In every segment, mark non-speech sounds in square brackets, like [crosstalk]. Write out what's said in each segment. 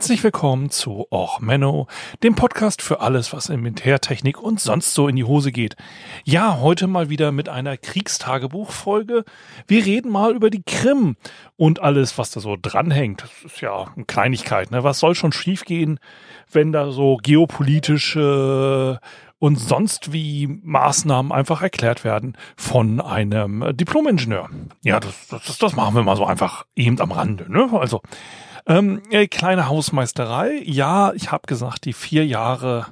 Herzlich willkommen zu Och Menno, dem Podcast für alles, was in Militärtechnik und sonst so in die Hose geht. Ja, heute mal wieder mit einer Kriegstagebuchfolge. Wir reden mal über die Krim und alles, was da so dranhängt. Das ist ja eine Kleinigkeit, ne? Was soll schon schiefgehen, wenn da so geopolitische und sonst wie Maßnahmen einfach erklärt werden von einem Diplomingenieur. Ja, das, das, das machen wir mal so einfach eben am Rande. Ne? Also ähm, äh, kleine Hausmeisterei. Ja, ich habe gesagt, die vier Jahre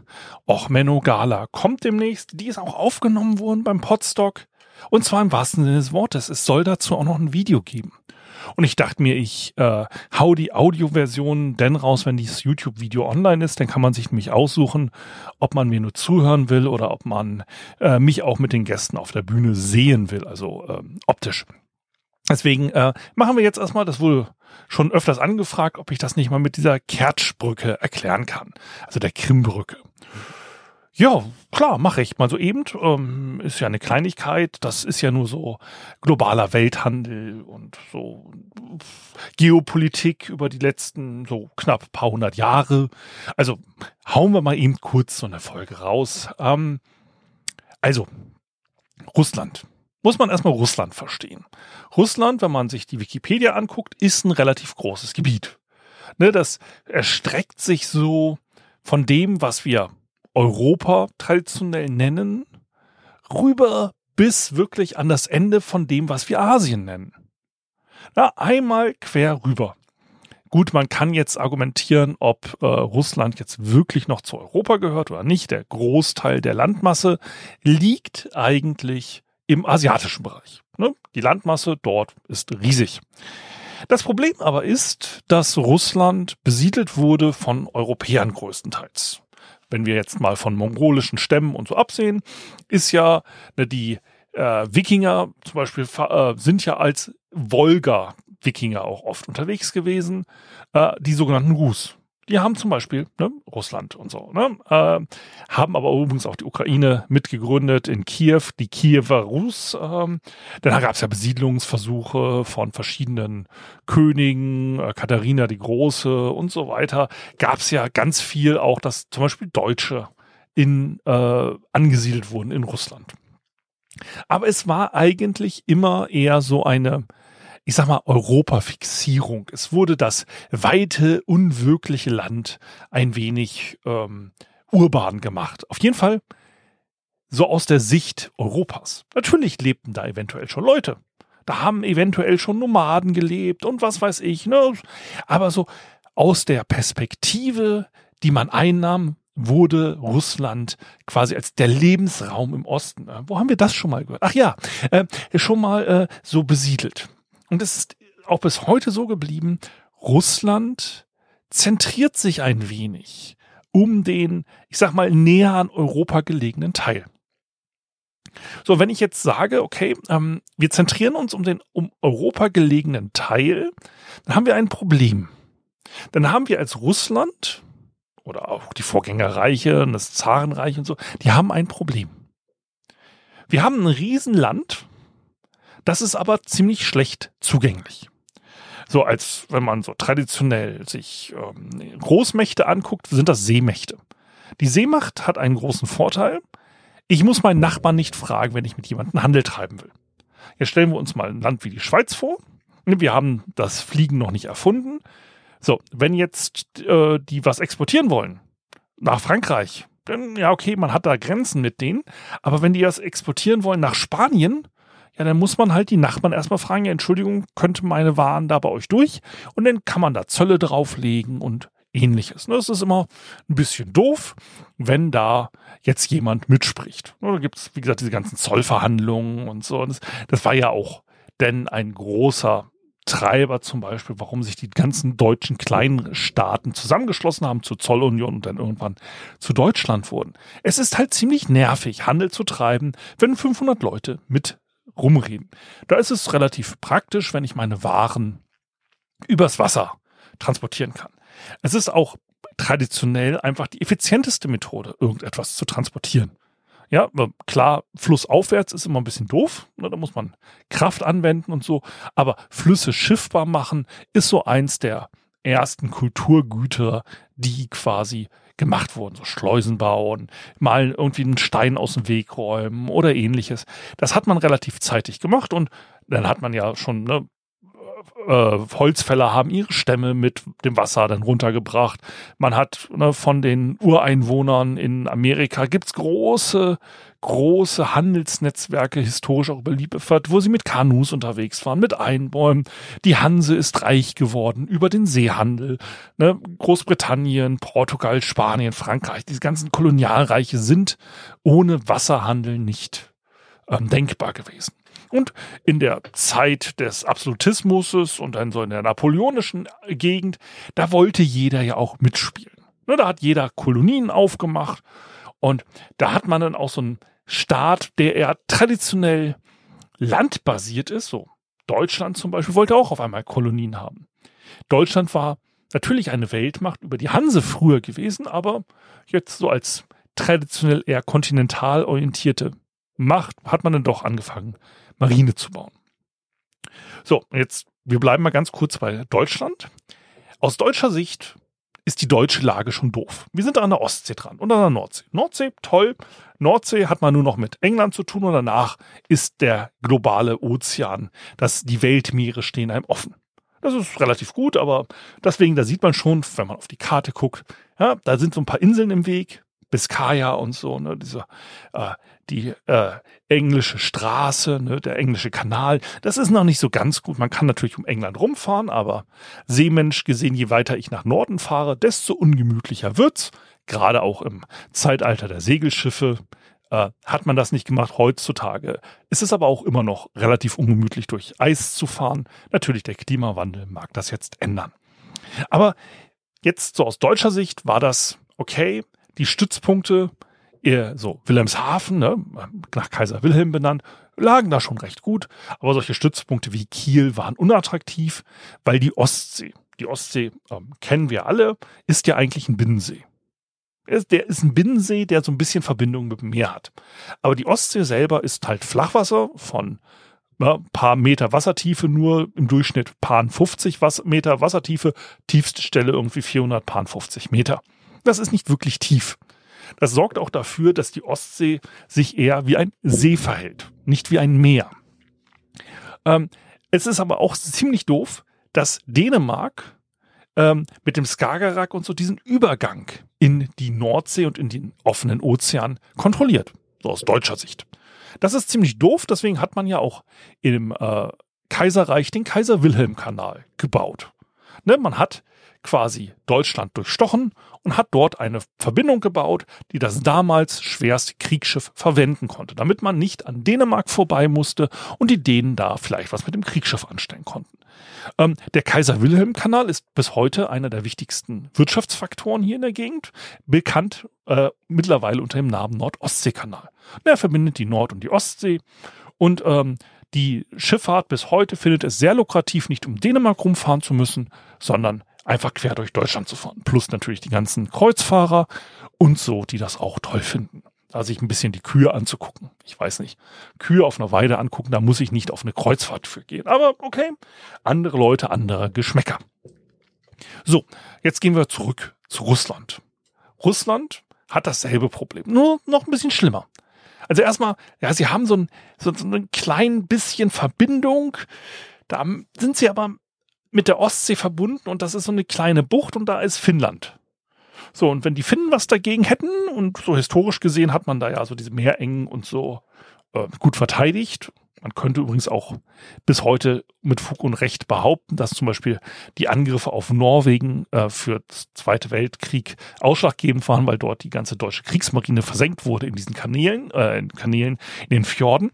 Och Menno Gala kommt demnächst. Die ist auch aufgenommen worden beim Podstock. Und zwar im wahrsten Sinne des Wortes. Es soll dazu auch noch ein Video geben. Und ich dachte mir, ich äh, hau die Audioversion denn raus, wenn dieses YouTube-Video online ist. Dann kann man sich nämlich aussuchen, ob man mir nur zuhören will oder ob man äh, mich auch mit den Gästen auf der Bühne sehen will, also äh, optisch. Deswegen äh, machen wir jetzt erstmal das wohl schon öfters angefragt, ob ich das nicht mal mit dieser Kertschbrücke erklären kann. Also der Krimbrücke. Ja, klar, mache ich mal so eben. Ähm, ist ja eine Kleinigkeit. Das ist ja nur so globaler Welthandel und so Geopolitik über die letzten so knapp paar hundert Jahre. Also hauen wir mal eben kurz so eine Folge raus. Ähm, also, Russland muss man erstmal Russland verstehen. Russland, wenn man sich die Wikipedia anguckt, ist ein relativ großes Gebiet. Ne, das erstreckt sich so von dem, was wir Europa traditionell nennen, rüber bis wirklich an das Ende von dem, was wir Asien nennen. Na, einmal quer rüber. Gut, man kann jetzt argumentieren, ob äh, Russland jetzt wirklich noch zu Europa gehört oder nicht. Der Großteil der Landmasse liegt eigentlich im asiatischen Bereich. Ne? Die Landmasse dort ist riesig. Das Problem aber ist, dass Russland besiedelt wurde von Europäern größtenteils. Wenn wir jetzt mal von mongolischen Stämmen und so absehen, ist ja ne, die äh, Wikinger zum Beispiel äh, sind ja als Wolga-Wikinger auch oft unterwegs gewesen, äh, die sogenannten Rus. Die haben zum Beispiel ne, Russland und so, ne, äh, haben aber übrigens auch die Ukraine mitgegründet in Kiew, die Kiewer Rus. Ähm, dann gab es ja Besiedlungsversuche von verschiedenen Königen, äh, Katharina die Große und so weiter. Gab es ja ganz viel auch, dass zum Beispiel Deutsche in, äh, angesiedelt wurden in Russland. Aber es war eigentlich immer eher so eine ich sag mal, Europafixierung. Es wurde das weite, unwirkliche Land ein wenig ähm, urban gemacht. Auf jeden Fall so aus der Sicht Europas. Natürlich lebten da eventuell schon Leute. Da haben eventuell schon Nomaden gelebt und was weiß ich. Ne? Aber so aus der Perspektive, die man einnahm, wurde Russland quasi als der Lebensraum im Osten. Wo haben wir das schon mal gehört? Ach ja, äh, schon mal äh, so besiedelt. Und es ist auch bis heute so geblieben, Russland zentriert sich ein wenig um den, ich sag mal, näher an Europa gelegenen Teil. So, wenn ich jetzt sage, okay, ähm, wir zentrieren uns um den um Europa gelegenen Teil, dann haben wir ein Problem. Dann haben wir als Russland oder auch die Vorgängerreiche und das Zarenreich und so, die haben ein Problem. Wir haben ein Riesenland, das ist aber ziemlich schlecht zugänglich. So als wenn man so traditionell sich ähm, Großmächte anguckt, sind das Seemächte. Die Seemacht hat einen großen Vorteil. Ich muss meinen Nachbarn nicht fragen, wenn ich mit jemandem Handel treiben will. Jetzt stellen wir uns mal ein Land wie die Schweiz vor. Wir haben das Fliegen noch nicht erfunden. So, wenn jetzt äh, die was exportieren wollen nach Frankreich, dann ja okay, man hat da Grenzen mit denen. Aber wenn die das exportieren wollen nach Spanien, ja, dann muss man halt die Nachbarn erstmal fragen, ja, Entschuldigung, könnte meine Waren da bei euch durch? Und dann kann man da Zölle drauflegen und ähnliches. Das ist immer ein bisschen doof, wenn da jetzt jemand mitspricht. Da gibt es, wie gesagt, diese ganzen Zollverhandlungen und so. Das, das war ja auch denn ein großer Treiber zum Beispiel, warum sich die ganzen deutschen kleinen Staaten zusammengeschlossen haben zur Zollunion und dann irgendwann zu Deutschland wurden. Es ist halt ziemlich nervig, Handel zu treiben, wenn 500 Leute mit rumreden. Da ist es relativ praktisch, wenn ich meine Waren übers Wasser transportieren kann. Es ist auch traditionell einfach die effizienteste Methode, irgendetwas zu transportieren. Ja, klar, flussaufwärts ist immer ein bisschen doof, ne, da muss man Kraft anwenden und so, aber Flüsse schiffbar machen ist so eins der ersten Kulturgüter, die quasi gemacht wurden, so Schleusen bauen, mal irgendwie einen Stein aus dem Weg räumen oder ähnliches. Das hat man relativ zeitig gemacht und dann hat man ja schon ne, äh, Holzfäller haben ihre Stämme mit dem Wasser dann runtergebracht. Man hat ne, von den Ureinwohnern in Amerika gibt's große, große Handelsnetzwerke, historisch auch überliefert, wo sie mit Kanus unterwegs waren, mit Einbäumen. Die Hanse ist reich geworden über den Seehandel. Ne? Großbritannien, Portugal, Spanien, Frankreich, diese ganzen Kolonialreiche sind ohne Wasserhandel nicht ähm, denkbar gewesen. Und in der Zeit des Absolutismus und dann so in der napoleonischen Gegend, da wollte jeder ja auch mitspielen. Ne, da hat jeder Kolonien aufgemacht und da hat man dann auch so einen Staat, der eher traditionell landbasiert ist. So Deutschland zum Beispiel wollte auch auf einmal Kolonien haben. Deutschland war natürlich eine Weltmacht über die Hanse früher gewesen, aber jetzt so als traditionell eher kontinental orientierte Macht hat man dann doch angefangen, Marine zu bauen. So, jetzt, wir bleiben mal ganz kurz bei Deutschland. Aus deutscher Sicht ist die deutsche Lage schon doof. Wir sind an der Ostsee dran und an der Nordsee. Nordsee, toll. Nordsee hat man nur noch mit England zu tun und danach ist der globale Ozean, dass die Weltmeere stehen einem offen. Das ist relativ gut, aber deswegen, da sieht man schon, wenn man auf die Karte guckt, ja, da sind so ein paar Inseln im Weg, Biskaya und so, ne, diese, äh, die äh, englische Straße, ne, der englische Kanal. Das ist noch nicht so ganz gut. Man kann natürlich um England rumfahren, aber Seemensch gesehen, je weiter ich nach Norden fahre, desto ungemütlicher wird's. Gerade auch im Zeitalter der Segelschiffe äh, hat man das nicht gemacht. Heutzutage ist es aber auch immer noch relativ ungemütlich durch Eis zu fahren. Natürlich der Klimawandel mag das jetzt ändern. Aber jetzt so aus deutscher Sicht war das okay die Stützpunkte, eher so Wilhelmshaven, ne, nach Kaiser Wilhelm benannt, lagen da schon recht gut. Aber solche Stützpunkte wie Kiel waren unattraktiv, weil die Ostsee, die Ostsee ähm, kennen wir alle, ist ja eigentlich ein Binnensee. Der ist ein Binnensee, der so ein bisschen Verbindung mit dem Meer hat. Aber die Ostsee selber ist halt Flachwasser von ja, paar Meter Wassertiefe nur, im Durchschnitt paar 50 Meter Wassertiefe, tiefste Stelle irgendwie 450 Meter. Das ist nicht wirklich tief. Das sorgt auch dafür, dass die Ostsee sich eher wie ein See verhält, nicht wie ein Meer. Ähm, es ist aber auch ziemlich doof, dass Dänemark ähm, mit dem Skagerrak und so diesen Übergang in die Nordsee und in den offenen Ozean kontrolliert. So aus deutscher Sicht. Das ist ziemlich doof, deswegen hat man ja auch im äh, Kaiserreich den Kaiser-Wilhelm-Kanal gebaut. Ne, man hat quasi Deutschland durchstochen und hat dort eine Verbindung gebaut, die das damals schwerste Kriegsschiff verwenden konnte, damit man nicht an Dänemark vorbei musste und die Dänen da vielleicht was mit dem Kriegsschiff anstellen konnten. Ähm, der Kaiser-Wilhelm-Kanal ist bis heute einer der wichtigsten Wirtschaftsfaktoren hier in der Gegend, bekannt äh, mittlerweile unter dem Namen Nord-Ostsee-Kanal. Er verbindet die Nord- und die Ostsee und ähm, die Schifffahrt bis heute findet es sehr lukrativ, nicht um Dänemark rumfahren zu müssen, sondern einfach quer durch Deutschland zu fahren. Plus natürlich die ganzen Kreuzfahrer und so, die das auch toll finden. Da sich ein bisschen die Kühe anzugucken. Ich weiß nicht. Kühe auf einer Weide angucken, da muss ich nicht auf eine Kreuzfahrt für gehen. Aber okay, andere Leute, andere Geschmäcker. So, jetzt gehen wir zurück zu Russland. Russland hat dasselbe Problem, nur noch ein bisschen schlimmer. Also erstmal, ja, sie haben so ein, so, so ein klein bisschen Verbindung. Da sind sie aber mit der Ostsee verbunden und das ist so eine kleine Bucht und da ist Finnland. So, und wenn die Finnen was dagegen hätten, und so historisch gesehen hat man da ja so diese Meerengen und so äh, gut verteidigt. Man könnte übrigens auch bis heute mit Fug und Recht behaupten, dass zum Beispiel die Angriffe auf Norwegen äh, für den Zweite Weltkrieg ausschlaggebend waren, weil dort die ganze deutsche Kriegsmarine versenkt wurde in diesen Kanälen, äh, in Kanälen, in den Fjorden.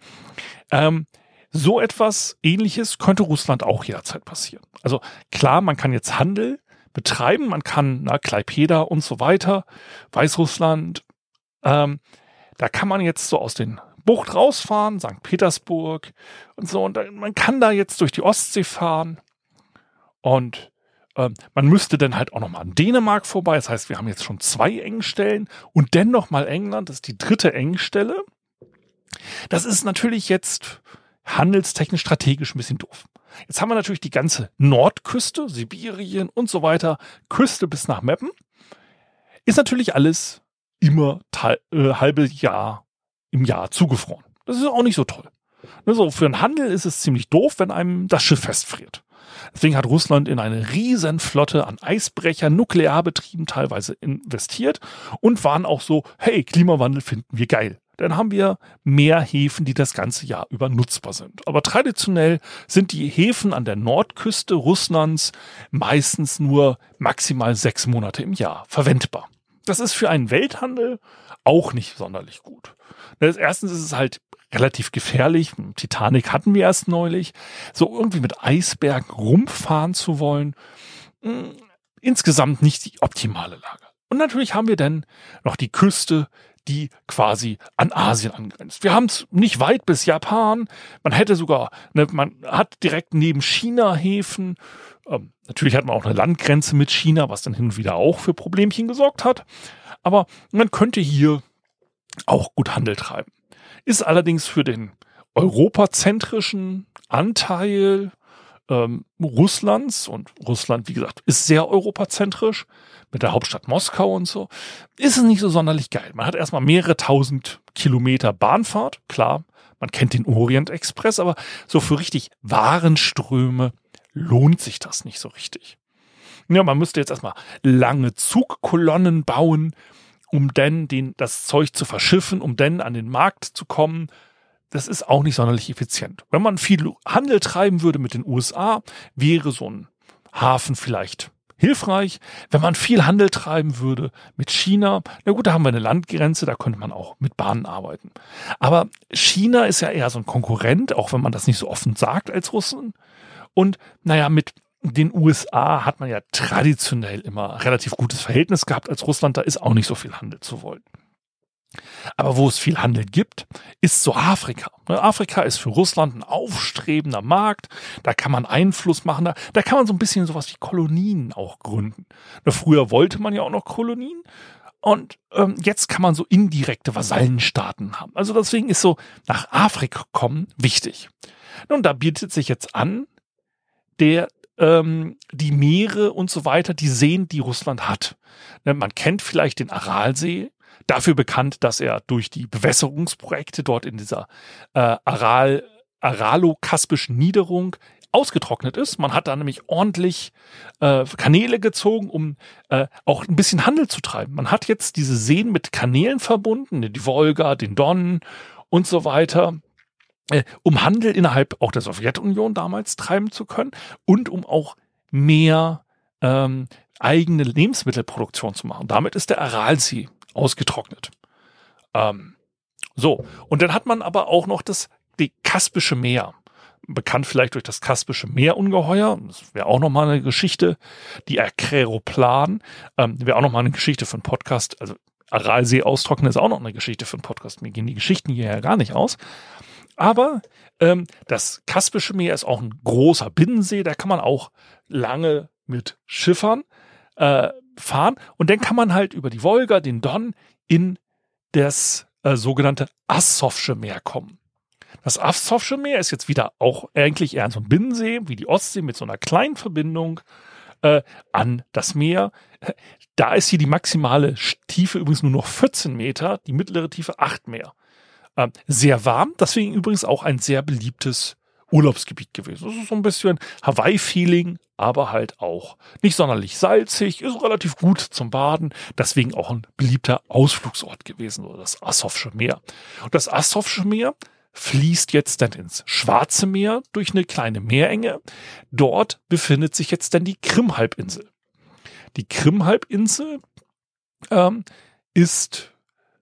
Ähm, so etwas ähnliches könnte Russland auch jederzeit passieren. Also klar, man kann jetzt Handel betreiben, man kann, na, Klaipeda und so weiter, Weißrussland, ähm, da kann man jetzt so aus den Bucht rausfahren, St. Petersburg und so, und man kann da jetzt durch die Ostsee fahren Und ähm, man müsste dann halt auch noch mal an Dänemark vorbei. Das heißt, wir haben jetzt schon zwei Engstellen und dann noch mal England. Das ist die dritte Engstelle. Das ist natürlich jetzt handelstechnisch strategisch ein bisschen doof. Jetzt haben wir natürlich die ganze Nordküste, Sibirien und so weiter, Küste bis nach Meppen. Ist natürlich alles immer äh, halbe Jahr im Jahr zugefroren. Das ist auch nicht so toll. Also für einen Handel ist es ziemlich doof, wenn einem das Schiff festfriert. Deswegen hat Russland in eine riesen Flotte an Eisbrechern, nuklearbetrieben teilweise investiert und waren auch so, hey, Klimawandel finden wir geil dann haben wir mehr Häfen, die das ganze Jahr über nutzbar sind. Aber traditionell sind die Häfen an der Nordküste Russlands meistens nur maximal sechs Monate im Jahr verwendbar. Das ist für einen Welthandel auch nicht sonderlich gut. Erstens ist es halt relativ gefährlich. Titanic hatten wir erst neulich. So irgendwie mit Eisbergen rumfahren zu wollen, hm, insgesamt nicht die optimale Lage. Und natürlich haben wir dann noch die Küste, die quasi an Asien angrenzt. Wir haben es nicht weit bis Japan. Man hätte sogar, ne, man hat direkt neben China Häfen. Ähm, natürlich hat man auch eine Landgrenze mit China, was dann hin und wieder auch für Problemchen gesorgt hat. Aber man könnte hier auch gut Handel treiben. Ist allerdings für den europazentrischen Anteil ähm, Russlands und Russland, wie gesagt, ist sehr europazentrisch mit der Hauptstadt Moskau und so, ist es nicht so sonderlich geil. Man hat erstmal mehrere tausend Kilometer Bahnfahrt, klar, man kennt den Orient Express, aber so für richtig Warenströme lohnt sich das nicht so richtig. Ja, man müsste jetzt erstmal lange Zugkolonnen bauen, um dann den, das Zeug zu verschiffen, um dann an den Markt zu kommen das ist auch nicht sonderlich effizient. Wenn man viel Handel treiben würde mit den USA, wäre so ein Hafen vielleicht hilfreich. Wenn man viel Handel treiben würde mit China, na gut, da haben wir eine Landgrenze, da könnte man auch mit Bahnen arbeiten. Aber China ist ja eher so ein Konkurrent, auch wenn man das nicht so offen sagt als Russen. Und naja, mit den USA hat man ja traditionell immer relativ gutes Verhältnis gehabt als Russland, da ist auch nicht so viel Handel zu wollen. Aber wo es viel Handel gibt, ist so Afrika. Ne, Afrika ist für Russland ein aufstrebender Markt. Da kann man Einfluss machen. Da, da kann man so ein bisschen sowas wie Kolonien auch gründen. Ne, früher wollte man ja auch noch Kolonien. Und ähm, jetzt kann man so indirekte Vasallenstaaten haben. Also deswegen ist so nach Afrika kommen wichtig. Nun, da bietet sich jetzt an, der ähm, die Meere und so weiter, die Seen, die Russland hat. Ne, man kennt vielleicht den Aralsee, dafür bekannt, dass er durch die Bewässerungsprojekte dort in dieser äh, Aral, Aralo-Kaspischen Niederung ausgetrocknet ist. Man hat da nämlich ordentlich äh, Kanäle gezogen, um äh, auch ein bisschen Handel zu treiben. Man hat jetzt diese Seen mit Kanälen verbunden, die Wolga, den Don und so weiter, äh, um Handel innerhalb auch der Sowjetunion damals treiben zu können und um auch mehr ähm, eigene Lebensmittelproduktion zu machen. Damit ist der Aralsee ausgetrocknet. Ähm, so, und dann hat man aber auch noch das die Kaspische Meer. Bekannt vielleicht durch das Kaspische Meerungeheuer. Das wäre auch nochmal eine Geschichte. Die Akräroplan ähm, wäre auch nochmal eine Geschichte einen Podcast. Also Aralsee austrocknen ist auch noch eine Geschichte einen Podcast. Mir gehen die Geschichten hier ja gar nicht aus. Aber ähm, das Kaspische Meer ist auch ein großer Binnensee. Da kann man auch lange mit Schiffern äh, fahren und dann kann man halt über die Wolga, den Don in das äh, sogenannte Assowsche Meer kommen. Das Assowsche Meer ist jetzt wieder auch eigentlich eher so ein Binnensee, wie die Ostsee mit so einer kleinen Verbindung äh, an das Meer. Da ist hier die maximale Tiefe übrigens nur noch 14 Meter, die mittlere Tiefe 8 Meter. Äh, sehr warm, deswegen übrigens auch ein sehr beliebtes Urlaubsgebiet gewesen. Das ist so ein bisschen Hawaii-Feeling, aber halt auch nicht sonderlich salzig, ist relativ gut zum Baden, deswegen auch ein beliebter Ausflugsort gewesen, das Asowsche Meer. Und das Asowsche Meer fließt jetzt dann ins Schwarze Meer durch eine kleine Meerenge. Dort befindet sich jetzt dann die Krim-Halbinsel. Die Krim-Halbinsel ähm, ist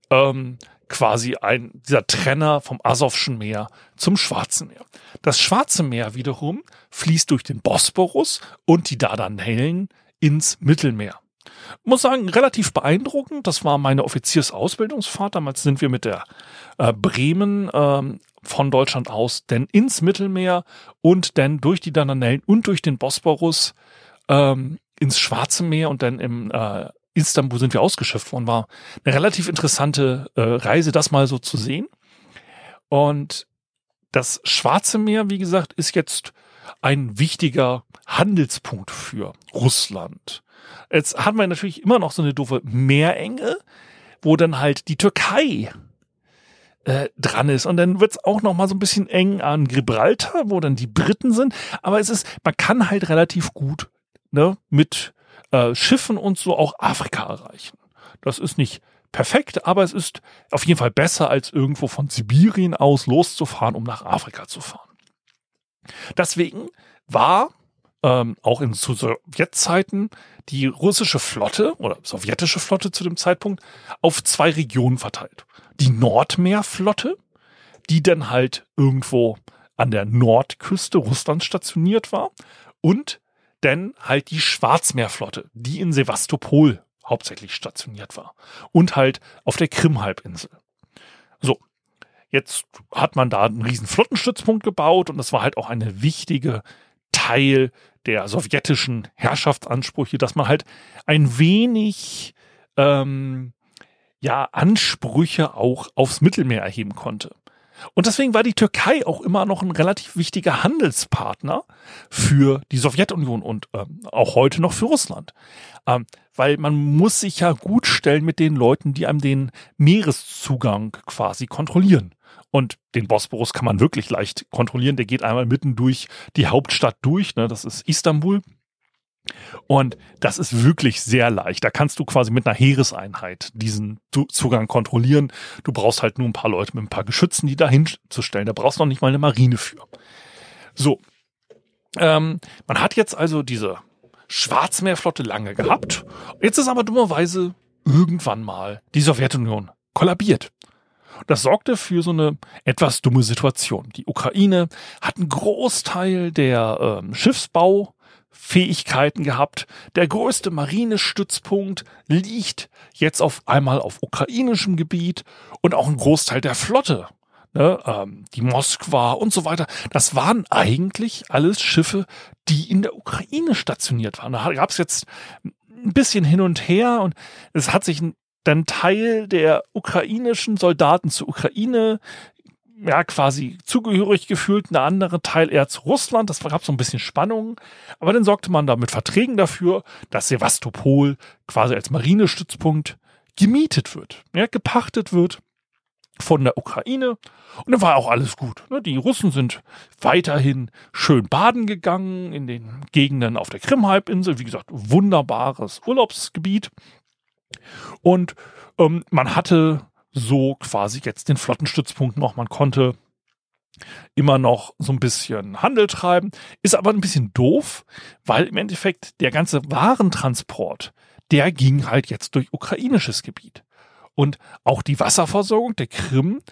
ähm, quasi ein, dieser Trenner vom Asowschen Meer zum Schwarzen Meer. Das Schwarze Meer wiederum fließt durch den Bosporus und die Dardanellen ins Mittelmeer. Muss sagen, relativ beeindruckend. Das war meine Offiziersausbildungsfahrt. Damals sind wir mit der äh, Bremen ähm, von Deutschland aus denn ins Mittelmeer und dann durch die Dardanellen und durch den Bosporus ähm, ins Schwarze Meer und dann im äh, Istanbul sind wir ausgeschifft worden. War eine relativ interessante äh, Reise, das mal so zu sehen. Und das Schwarze Meer, wie gesagt, ist jetzt ein wichtiger Handelspunkt für Russland. Jetzt haben wir natürlich immer noch so eine doofe Meerenge, wo dann halt die Türkei äh, dran ist. Und dann wird's auch noch mal so ein bisschen eng an Gibraltar, wo dann die Briten sind. Aber es ist, man kann halt relativ gut ne, mit äh, Schiffen und so auch Afrika erreichen. Das ist nicht perfekt, aber es ist auf jeden Fall besser, als irgendwo von Sibirien aus loszufahren, um nach Afrika zu fahren. Deswegen war ähm, auch in Sowjetzeiten die russische Flotte oder sowjetische Flotte zu dem Zeitpunkt auf zwei Regionen verteilt. Die Nordmeerflotte, die dann halt irgendwo an der Nordküste Russlands stationiert war und dann halt die Schwarzmeerflotte, die in Sevastopol hauptsächlich stationiert war und halt auf der Krim-Halbinsel. So, jetzt hat man da einen riesen Flottenstützpunkt gebaut und das war halt auch eine wichtige Teil der sowjetischen Herrschaftsansprüche, dass man halt ein wenig ähm, ja Ansprüche auch aufs Mittelmeer erheben konnte. Und deswegen war die Türkei auch immer noch ein relativ wichtiger Handelspartner für die Sowjetunion und ähm, auch heute noch für Russland. Ähm, weil man muss sich ja gut stellen mit den Leuten, die einem den Meereszugang quasi kontrollieren. Und den Bosporus kann man wirklich leicht kontrollieren. Der geht einmal mitten durch die Hauptstadt durch. Ne? Das ist Istanbul. Und das ist wirklich sehr leicht. Da kannst du quasi mit einer Heereseinheit diesen Zugang kontrollieren. Du brauchst halt nur ein paar Leute mit ein paar Geschützen, die da hinzustellen. Da brauchst du noch nicht mal eine Marine für. So. Ähm, man hat jetzt also diese Schwarzmeerflotte lange gehabt. Jetzt ist aber dummerweise irgendwann mal die Sowjetunion kollabiert. Das sorgte für so eine etwas dumme Situation. Die Ukraine hat einen Großteil der ähm, Schiffsbaufähigkeiten gehabt. Der größte Marinestützpunkt liegt jetzt auf einmal auf ukrainischem Gebiet und auch ein Großteil der Flotte. Ne, ähm, die Moskwa und so weiter. Das waren eigentlich alles Schiffe, die in der Ukraine stationiert waren. Da gab es jetzt ein bisschen hin und her und es hat sich dann Teil der ukrainischen Soldaten zur Ukraine ja, quasi zugehörig gefühlt, eine andere Teil eher zu Russland. Das gab so ein bisschen Spannung. Aber dann sorgte man da mit Verträgen dafür, dass Sevastopol quasi als Marinestützpunkt gemietet wird, ja, gepachtet wird von der Ukraine. Und dann war auch alles gut. Ne? Die Russen sind weiterhin schön baden gegangen in den Gegenden auf der Krim-Halbinsel. Wie gesagt, wunderbares Urlaubsgebiet. Und ähm, man hatte so quasi jetzt den Flottenstützpunkt noch. Man konnte immer noch so ein bisschen Handel treiben, ist aber ein bisschen doof, weil im Endeffekt der ganze Warentransport, der ging halt jetzt durch ukrainisches Gebiet. Und auch die Wasserversorgung der Krim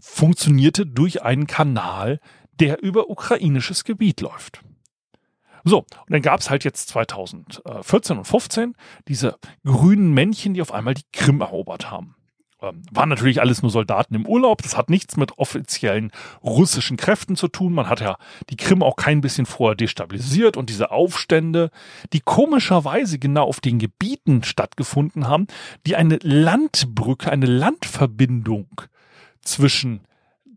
funktionierte durch einen Kanal, der über ukrainisches Gebiet läuft. So, und dann gab es halt jetzt 2014 und 15 diese grünen Männchen, die auf einmal die Krim erobert haben. Ähm, waren natürlich alles nur Soldaten im Urlaub. Das hat nichts mit offiziellen russischen Kräften zu tun. Man hat ja die Krim auch kein bisschen vorher destabilisiert und diese Aufstände, die komischerweise genau auf den Gebieten stattgefunden haben, die eine Landbrücke, eine Landverbindung zwischen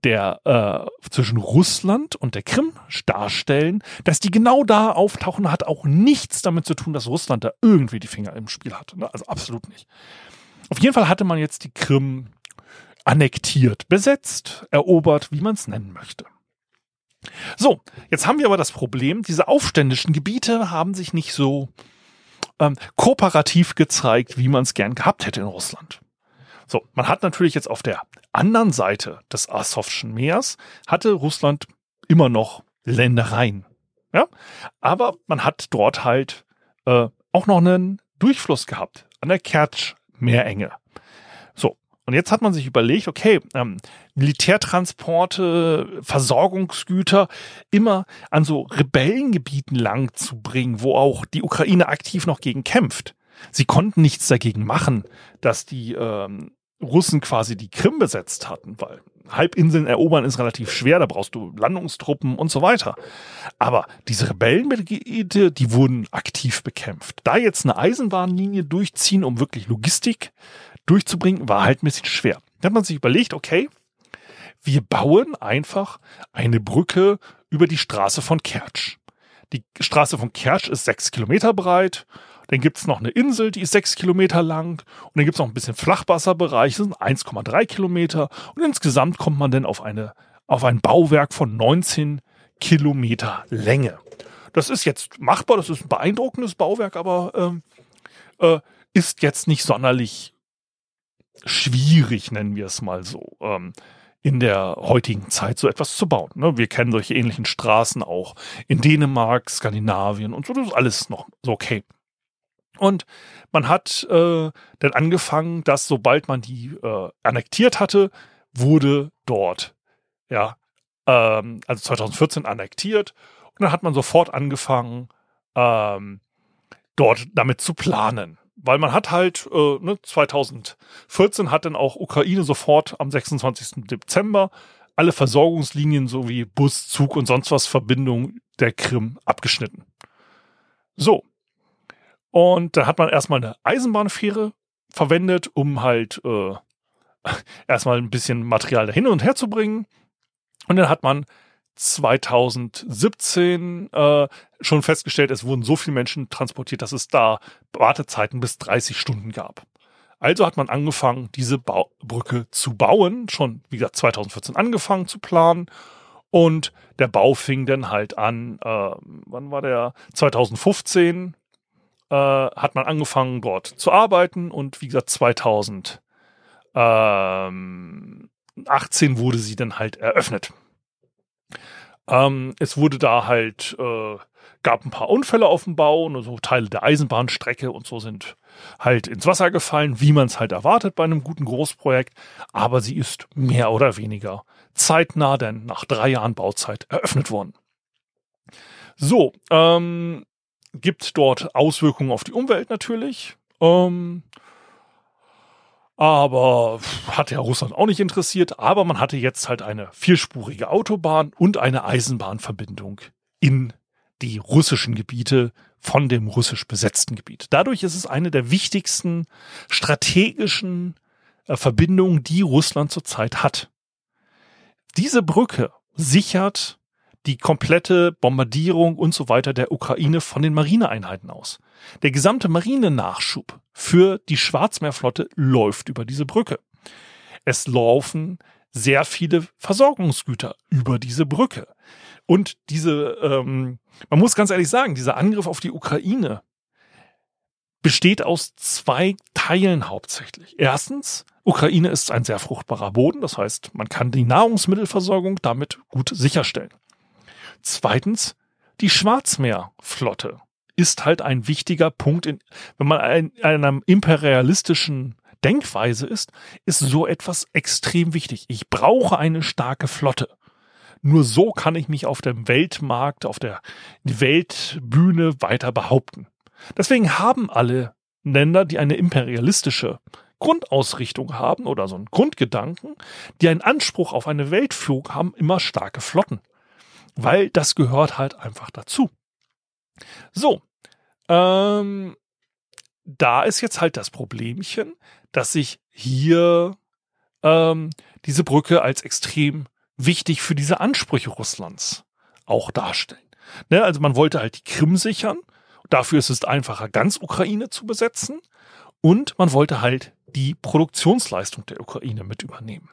der äh, zwischen Russland und der Krim darstellen, dass die genau da auftauchen, hat auch nichts damit zu tun, dass Russland da irgendwie die Finger im Spiel hatte. Ne? Also absolut nicht. Auf jeden Fall hatte man jetzt die Krim annektiert, besetzt, erobert, wie man es nennen möchte. So, jetzt haben wir aber das Problem, diese aufständischen Gebiete haben sich nicht so ähm, kooperativ gezeigt, wie man es gern gehabt hätte in Russland. So, man hat natürlich jetzt auf der anderen Seite des Asowschen Meers hatte Russland immer noch Ländereien. Ja, aber man hat dort halt äh, auch noch einen Durchfluss gehabt an der Kertsch-Meerenge. So, und jetzt hat man sich überlegt, okay, ähm, Militärtransporte, Versorgungsgüter immer an so Rebellengebieten lang zu bringen, wo auch die Ukraine aktiv noch gegen kämpft. Sie konnten nichts dagegen machen, dass die ähm, Russen quasi die Krim besetzt hatten, weil Halbinseln erobern ist relativ schwer, da brauchst du Landungstruppen und so weiter. Aber diese Rebellengebiete, die wurden aktiv bekämpft. Da jetzt eine Eisenbahnlinie durchziehen, um wirklich Logistik durchzubringen, war halt ein bisschen schwer. Da hat man sich überlegt, okay, wir bauen einfach eine Brücke über die Straße von Kertsch. Die Straße von Kertsch ist sechs Kilometer breit dann gibt es noch eine Insel, die ist sechs Kilometer lang. Und dann gibt es noch ein bisschen Flachwasserbereich, das sind 1,3 Kilometer. Und insgesamt kommt man dann auf, eine, auf ein Bauwerk von 19 Kilometer Länge. Das ist jetzt machbar, das ist ein beeindruckendes Bauwerk, aber ähm, äh, ist jetzt nicht sonderlich schwierig, nennen wir es mal so. Ähm, in der heutigen Zeit so etwas zu bauen. Ne? Wir kennen solche ähnlichen Straßen auch in Dänemark, Skandinavien und so. Das ist alles noch so okay. Und man hat äh, dann angefangen, dass sobald man die äh, annektiert hatte, wurde dort, ja, ähm, also 2014 annektiert. Und dann hat man sofort angefangen, ähm, dort damit zu planen. Weil man hat halt, äh, ne, 2014 hat dann auch Ukraine sofort am 26. Dezember alle Versorgungslinien sowie Bus, Zug und sonst was Verbindungen der Krim abgeschnitten. So, und da hat man erstmal eine Eisenbahnfähre verwendet, um halt äh, [laughs] erstmal ein bisschen Material dahin und her zu bringen. Und dann hat man 2017 äh, schon festgestellt, es wurden so viele Menschen transportiert, dass es da Wartezeiten bis 30 Stunden gab. Also hat man angefangen, diese Bau Brücke zu bauen, schon wie gesagt 2014 angefangen zu planen und der Bau fing dann halt an, äh, wann war der? 2015 äh, hat man angefangen dort zu arbeiten und wie gesagt 2018 ähm, wurde sie dann halt eröffnet. Ähm, es wurde da halt, äh, gab ein paar Unfälle auf dem Bau und so Teile der Eisenbahnstrecke und so sind halt ins Wasser gefallen, wie man es halt erwartet bei einem guten Großprojekt. Aber sie ist mehr oder weniger zeitnah, denn nach drei Jahren Bauzeit eröffnet worden. So, ähm, gibt dort Auswirkungen auf die Umwelt natürlich. Ähm, aber hat ja Russland auch nicht interessiert. Aber man hatte jetzt halt eine vierspurige Autobahn und eine Eisenbahnverbindung in die russischen Gebiete von dem russisch besetzten Gebiet. Dadurch ist es eine der wichtigsten strategischen äh, Verbindungen, die Russland zurzeit hat. Diese Brücke sichert die komplette Bombardierung und so weiter der Ukraine von den Marineeinheiten aus. Der gesamte Marinenachschub für die Schwarzmeerflotte läuft über diese Brücke. Es laufen sehr viele Versorgungsgüter über diese Brücke. Und diese, ähm, man muss ganz ehrlich sagen, dieser Angriff auf die Ukraine besteht aus zwei Teilen hauptsächlich. Erstens, Ukraine ist ein sehr fruchtbarer Boden, das heißt, man kann die Nahrungsmittelversorgung damit gut sicherstellen. Zweitens, die Schwarzmeerflotte ist halt ein wichtiger Punkt, in, wenn man in einer imperialistischen Denkweise ist, ist so etwas extrem wichtig. Ich brauche eine starke Flotte. Nur so kann ich mich auf dem Weltmarkt, auf der Weltbühne weiter behaupten. Deswegen haben alle Länder, die eine imperialistische Grundausrichtung haben oder so einen Grundgedanken, die einen Anspruch auf eine Weltführung haben, immer starke Flotten weil das gehört halt einfach dazu. So, ähm, da ist jetzt halt das Problemchen, dass sich hier ähm, diese Brücke als extrem wichtig für diese Ansprüche Russlands auch darstellen. Ne, also man wollte halt die Krim sichern. Dafür ist es einfacher, ganz Ukraine zu besetzen. Und man wollte halt die Produktionsleistung der Ukraine mit übernehmen.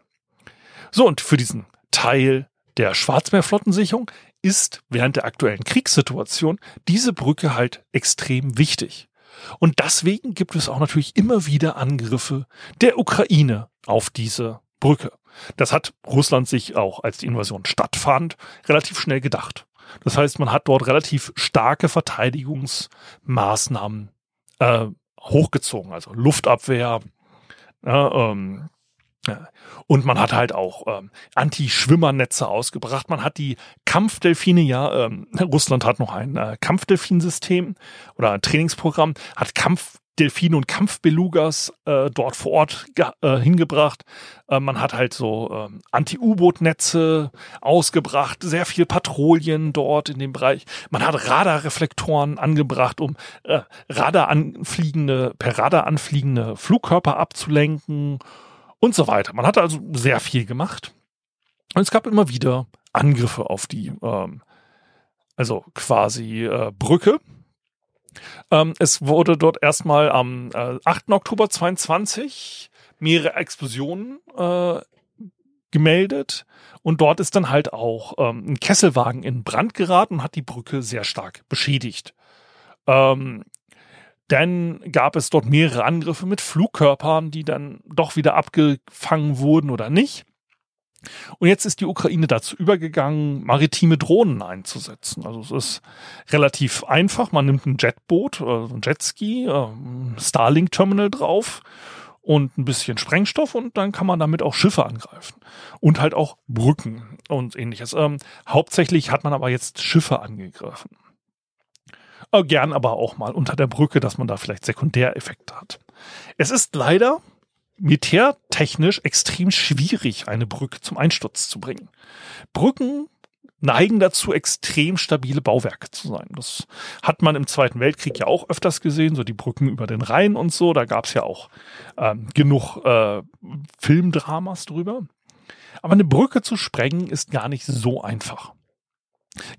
So, und für diesen Teil der Schwarzmeerflottensicherung ist während der aktuellen Kriegssituation diese Brücke halt extrem wichtig. Und deswegen gibt es auch natürlich immer wieder Angriffe der Ukraine auf diese Brücke. Das hat Russland sich auch, als die Invasion stattfand, relativ schnell gedacht. Das heißt, man hat dort relativ starke Verteidigungsmaßnahmen äh, hochgezogen, also Luftabwehr, äh, ähm, und man hat halt auch ähm, Anti-Schwimmernetze ausgebracht. Man hat die Kampfdelfine, ja, ähm, Russland hat noch ein äh, Kampfdelfinsystem oder ein Trainingsprogramm, hat Kampf Delfine und Kampfbelugas äh, dort vor Ort äh, hingebracht. Äh, man hat halt so ähm, Anti-U-Boot-Netze ausgebracht, sehr viel Patrouillen dort in dem Bereich. Man hat Radarreflektoren angebracht, um äh, Radar anfliegende, per Radar anfliegende Flugkörper abzulenken und so weiter. Man hat also sehr viel gemacht. Und es gab immer wieder Angriffe auf die, ähm, also quasi äh, Brücke ähm, es wurde dort erstmal am äh, 8. Oktober 22 mehrere Explosionen äh, gemeldet und dort ist dann halt auch ähm, ein Kesselwagen in Brand geraten und hat die Brücke sehr stark beschädigt. Ähm, dann gab es dort mehrere Angriffe mit Flugkörpern, die dann doch wieder abgefangen wurden oder nicht. Und jetzt ist die Ukraine dazu übergegangen, maritime Drohnen einzusetzen. Also es ist relativ einfach. Man nimmt ein Jetboot, äh, ein Jetski, äh, ein Starlink-Terminal drauf und ein bisschen Sprengstoff und dann kann man damit auch Schiffe angreifen. Und halt auch Brücken und ähnliches. Ähm, hauptsächlich hat man aber jetzt Schiffe angegriffen. Äh, gern aber auch mal unter der Brücke, dass man da vielleicht Sekundäreffekte hat. Es ist leider militärtechnisch extrem schwierig, eine Brücke zum Einsturz zu bringen. Brücken neigen dazu, extrem stabile Bauwerke zu sein. Das hat man im Zweiten Weltkrieg ja auch öfters gesehen, so die Brücken über den Rhein und so. Da gab es ja auch ähm, genug äh, Filmdramas drüber. Aber eine Brücke zu sprengen ist gar nicht so einfach.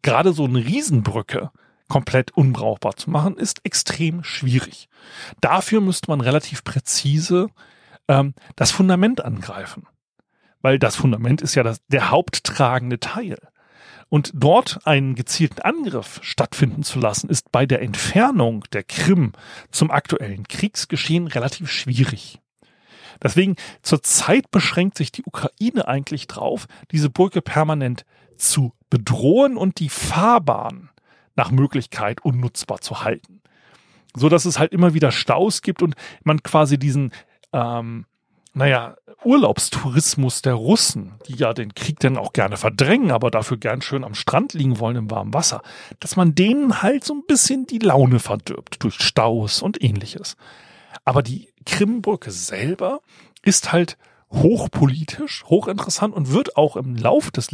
Gerade so eine Riesenbrücke komplett unbrauchbar zu machen, ist extrem schwierig. Dafür müsste man relativ präzise ähm, das Fundament angreifen. Weil das Fundament ist ja das, der haupttragende Teil. Und dort einen gezielten Angriff stattfinden zu lassen, ist bei der Entfernung der Krim zum aktuellen Kriegsgeschehen relativ schwierig. Deswegen zurzeit beschränkt sich die Ukraine eigentlich drauf, diese Brücke permanent zu bedrohen und die Fahrbahn nach Möglichkeit unnutzbar zu halten. So dass es halt immer wieder Staus gibt und man quasi diesen ähm, naja, Urlaubstourismus der Russen, die ja den Krieg dann auch gerne verdrängen, aber dafür gern schön am Strand liegen wollen im warmen Wasser, dass man denen halt so ein bisschen die Laune verdirbt durch Staus und ähnliches. Aber die Krimbrücke selber ist halt hochpolitisch, hochinteressant und wird auch im Lauf des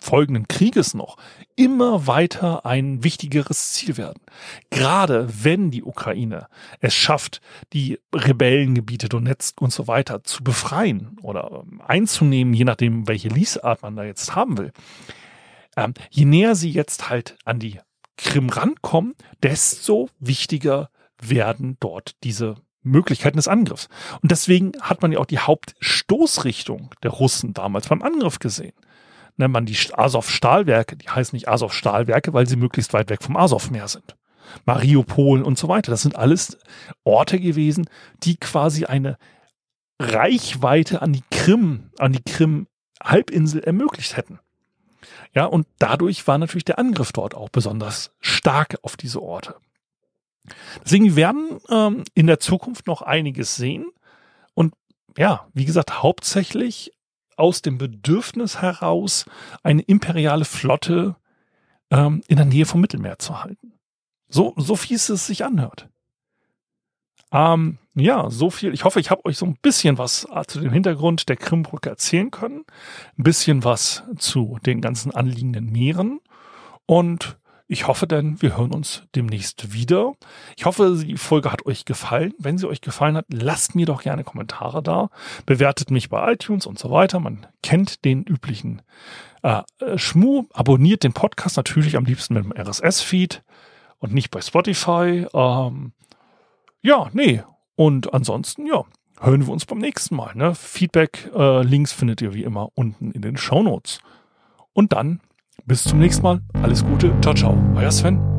folgenden Krieges noch immer weiter ein wichtigeres Ziel werden. Gerade wenn die Ukraine es schafft, die Rebellengebiete Donetsk und so weiter zu befreien oder ähm, einzunehmen, je nachdem, welche Liesart man da jetzt haben will. Ähm, je näher sie jetzt halt an die Krim rankommen, desto wichtiger werden dort diese Möglichkeiten des Angriffs. Und deswegen hat man ja auch die Hauptstoßrichtung der Russen damals beim Angriff gesehen. Nennt man die Azov-Stahlwerke, die heißen nicht Azov-Stahlwerke, weil sie möglichst weit weg vom Azov-Meer sind. Mariupol und so weiter. Das sind alles Orte gewesen, die quasi eine Reichweite an die Krim, an die Krim-Halbinsel ermöglicht hätten. Ja, und dadurch war natürlich der Angriff dort auch besonders stark auf diese Orte. Deswegen wir werden ähm, in der Zukunft noch einiges sehen. Und ja, wie gesagt, hauptsächlich aus dem Bedürfnis heraus, eine imperiale Flotte ähm, in der Nähe vom Mittelmeer zu halten. So, so fies es sich anhört. Ähm, ja, so viel. Ich hoffe, ich habe euch so ein bisschen was äh, zu dem Hintergrund der Krimbrücke erzählen können. Ein bisschen was zu den ganzen anliegenden Meeren. Und ich hoffe denn, wir hören uns demnächst wieder. Ich hoffe, die Folge hat euch gefallen. Wenn sie euch gefallen hat, lasst mir doch gerne Kommentare da. Bewertet mich bei iTunes und so weiter. Man kennt den üblichen äh, äh Schmu. Abonniert den Podcast natürlich am liebsten mit dem RSS-Feed und nicht bei Spotify. Ähm, ja, nee. Und ansonsten, ja, hören wir uns beim nächsten Mal. Ne? Feedback, äh, Links findet ihr wie immer unten in den Show Notes. Und dann bis zum nächsten Mal. Alles Gute. Ciao, ciao. Euer Sven.